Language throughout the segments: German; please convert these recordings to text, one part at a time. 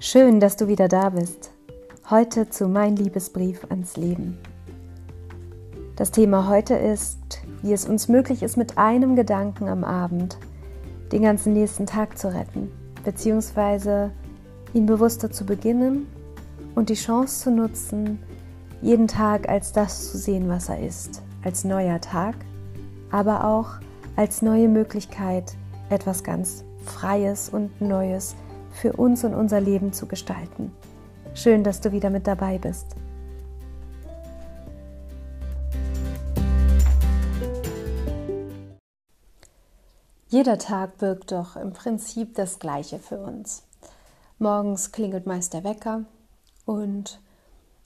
Schön, dass du wieder da bist. Heute zu Mein Liebesbrief ans Leben. Das Thema heute ist, wie es uns möglich ist, mit einem Gedanken am Abend den ganzen nächsten Tag zu retten, beziehungsweise ihn bewusster zu beginnen und die Chance zu nutzen, jeden Tag als das zu sehen, was er ist, als neuer Tag, aber auch als neue Möglichkeit, etwas ganz Freies und Neues zu für uns und unser Leben zu gestalten. Schön, dass du wieder mit dabei bist. Jeder Tag birgt doch im Prinzip das Gleiche für uns. Morgens klingelt meist der Wecker und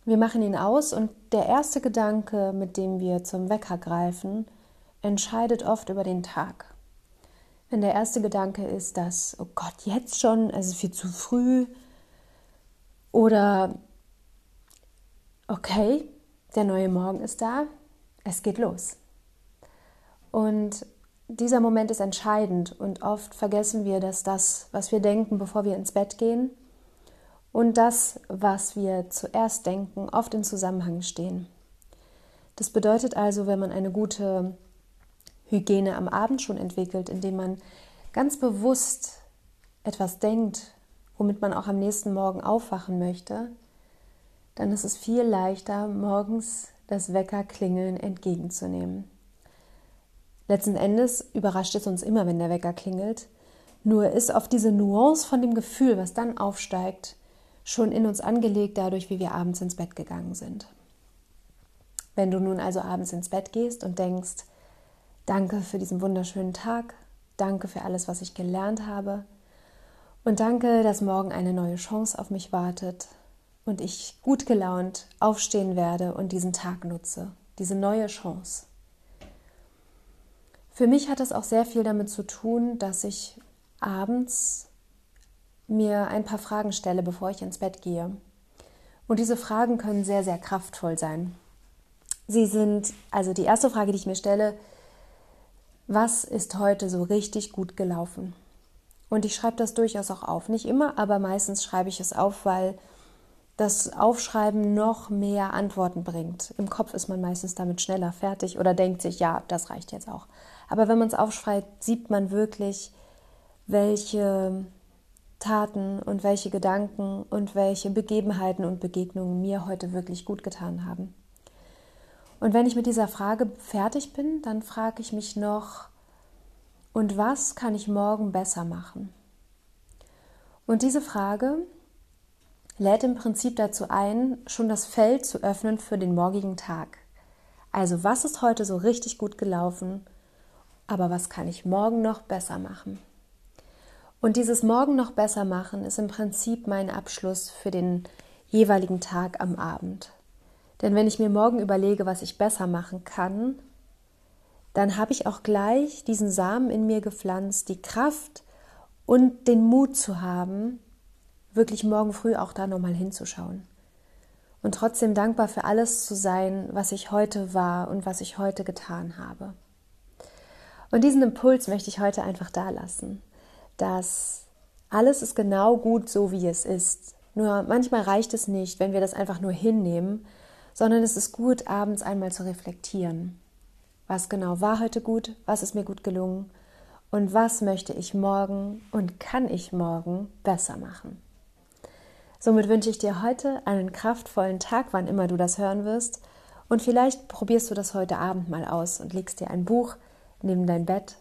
wir machen ihn aus und der erste Gedanke, mit dem wir zum Wecker greifen, entscheidet oft über den Tag. Wenn der erste Gedanke ist, dass, oh Gott, jetzt schon, also viel zu früh, oder okay, der neue Morgen ist da, es geht los. Und dieser Moment ist entscheidend und oft vergessen wir, dass das, was wir denken, bevor wir ins Bett gehen, und das, was wir zuerst denken, oft in Zusammenhang stehen. Das bedeutet also, wenn man eine gute Hygiene am Abend schon entwickelt, indem man ganz bewusst etwas denkt, womit man auch am nächsten Morgen aufwachen möchte, dann ist es viel leichter, morgens das Weckerklingeln entgegenzunehmen. Letzten Endes überrascht es uns immer, wenn der Wecker klingelt, nur ist auf diese Nuance von dem Gefühl, was dann aufsteigt, schon in uns angelegt dadurch, wie wir abends ins Bett gegangen sind. Wenn du nun also abends ins Bett gehst und denkst, Danke für diesen wunderschönen Tag. Danke für alles, was ich gelernt habe. Und danke, dass morgen eine neue Chance auf mich wartet und ich gut gelaunt aufstehen werde und diesen Tag nutze, diese neue Chance. Für mich hat es auch sehr viel damit zu tun, dass ich abends mir ein paar Fragen stelle, bevor ich ins Bett gehe. Und diese Fragen können sehr, sehr kraftvoll sein. Sie sind, also die erste Frage, die ich mir stelle, was ist heute so richtig gut gelaufen? Und ich schreibe das durchaus auch auf. Nicht immer, aber meistens schreibe ich es auf, weil das Aufschreiben noch mehr Antworten bringt. Im Kopf ist man meistens damit schneller fertig oder denkt sich, ja, das reicht jetzt auch. Aber wenn man es aufschreibt, sieht man wirklich, welche Taten und welche Gedanken und welche Begebenheiten und Begegnungen mir heute wirklich gut getan haben. Und wenn ich mit dieser Frage fertig bin, dann frage ich mich noch, und was kann ich morgen besser machen? Und diese Frage lädt im Prinzip dazu ein, schon das Feld zu öffnen für den morgigen Tag. Also was ist heute so richtig gut gelaufen, aber was kann ich morgen noch besser machen? Und dieses Morgen noch besser machen ist im Prinzip mein Abschluss für den jeweiligen Tag am Abend. Denn wenn ich mir morgen überlege, was ich besser machen kann, dann habe ich auch gleich diesen Samen in mir gepflanzt, die Kraft und den Mut zu haben, wirklich morgen früh auch da nochmal hinzuschauen. Und trotzdem dankbar für alles zu sein, was ich heute war und was ich heute getan habe. Und diesen Impuls möchte ich heute einfach da lassen, dass alles ist genau gut so, wie es ist. Nur manchmal reicht es nicht, wenn wir das einfach nur hinnehmen, sondern es ist gut, abends einmal zu reflektieren. Was genau war heute gut? Was ist mir gut gelungen? Und was möchte ich morgen und kann ich morgen besser machen? Somit wünsche ich dir heute einen kraftvollen Tag, wann immer du das hören wirst. Und vielleicht probierst du das heute Abend mal aus und legst dir ein Buch neben dein Bett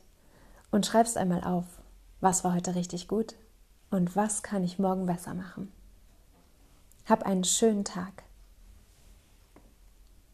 und schreibst einmal auf, was war heute richtig gut und was kann ich morgen besser machen. Hab einen schönen Tag.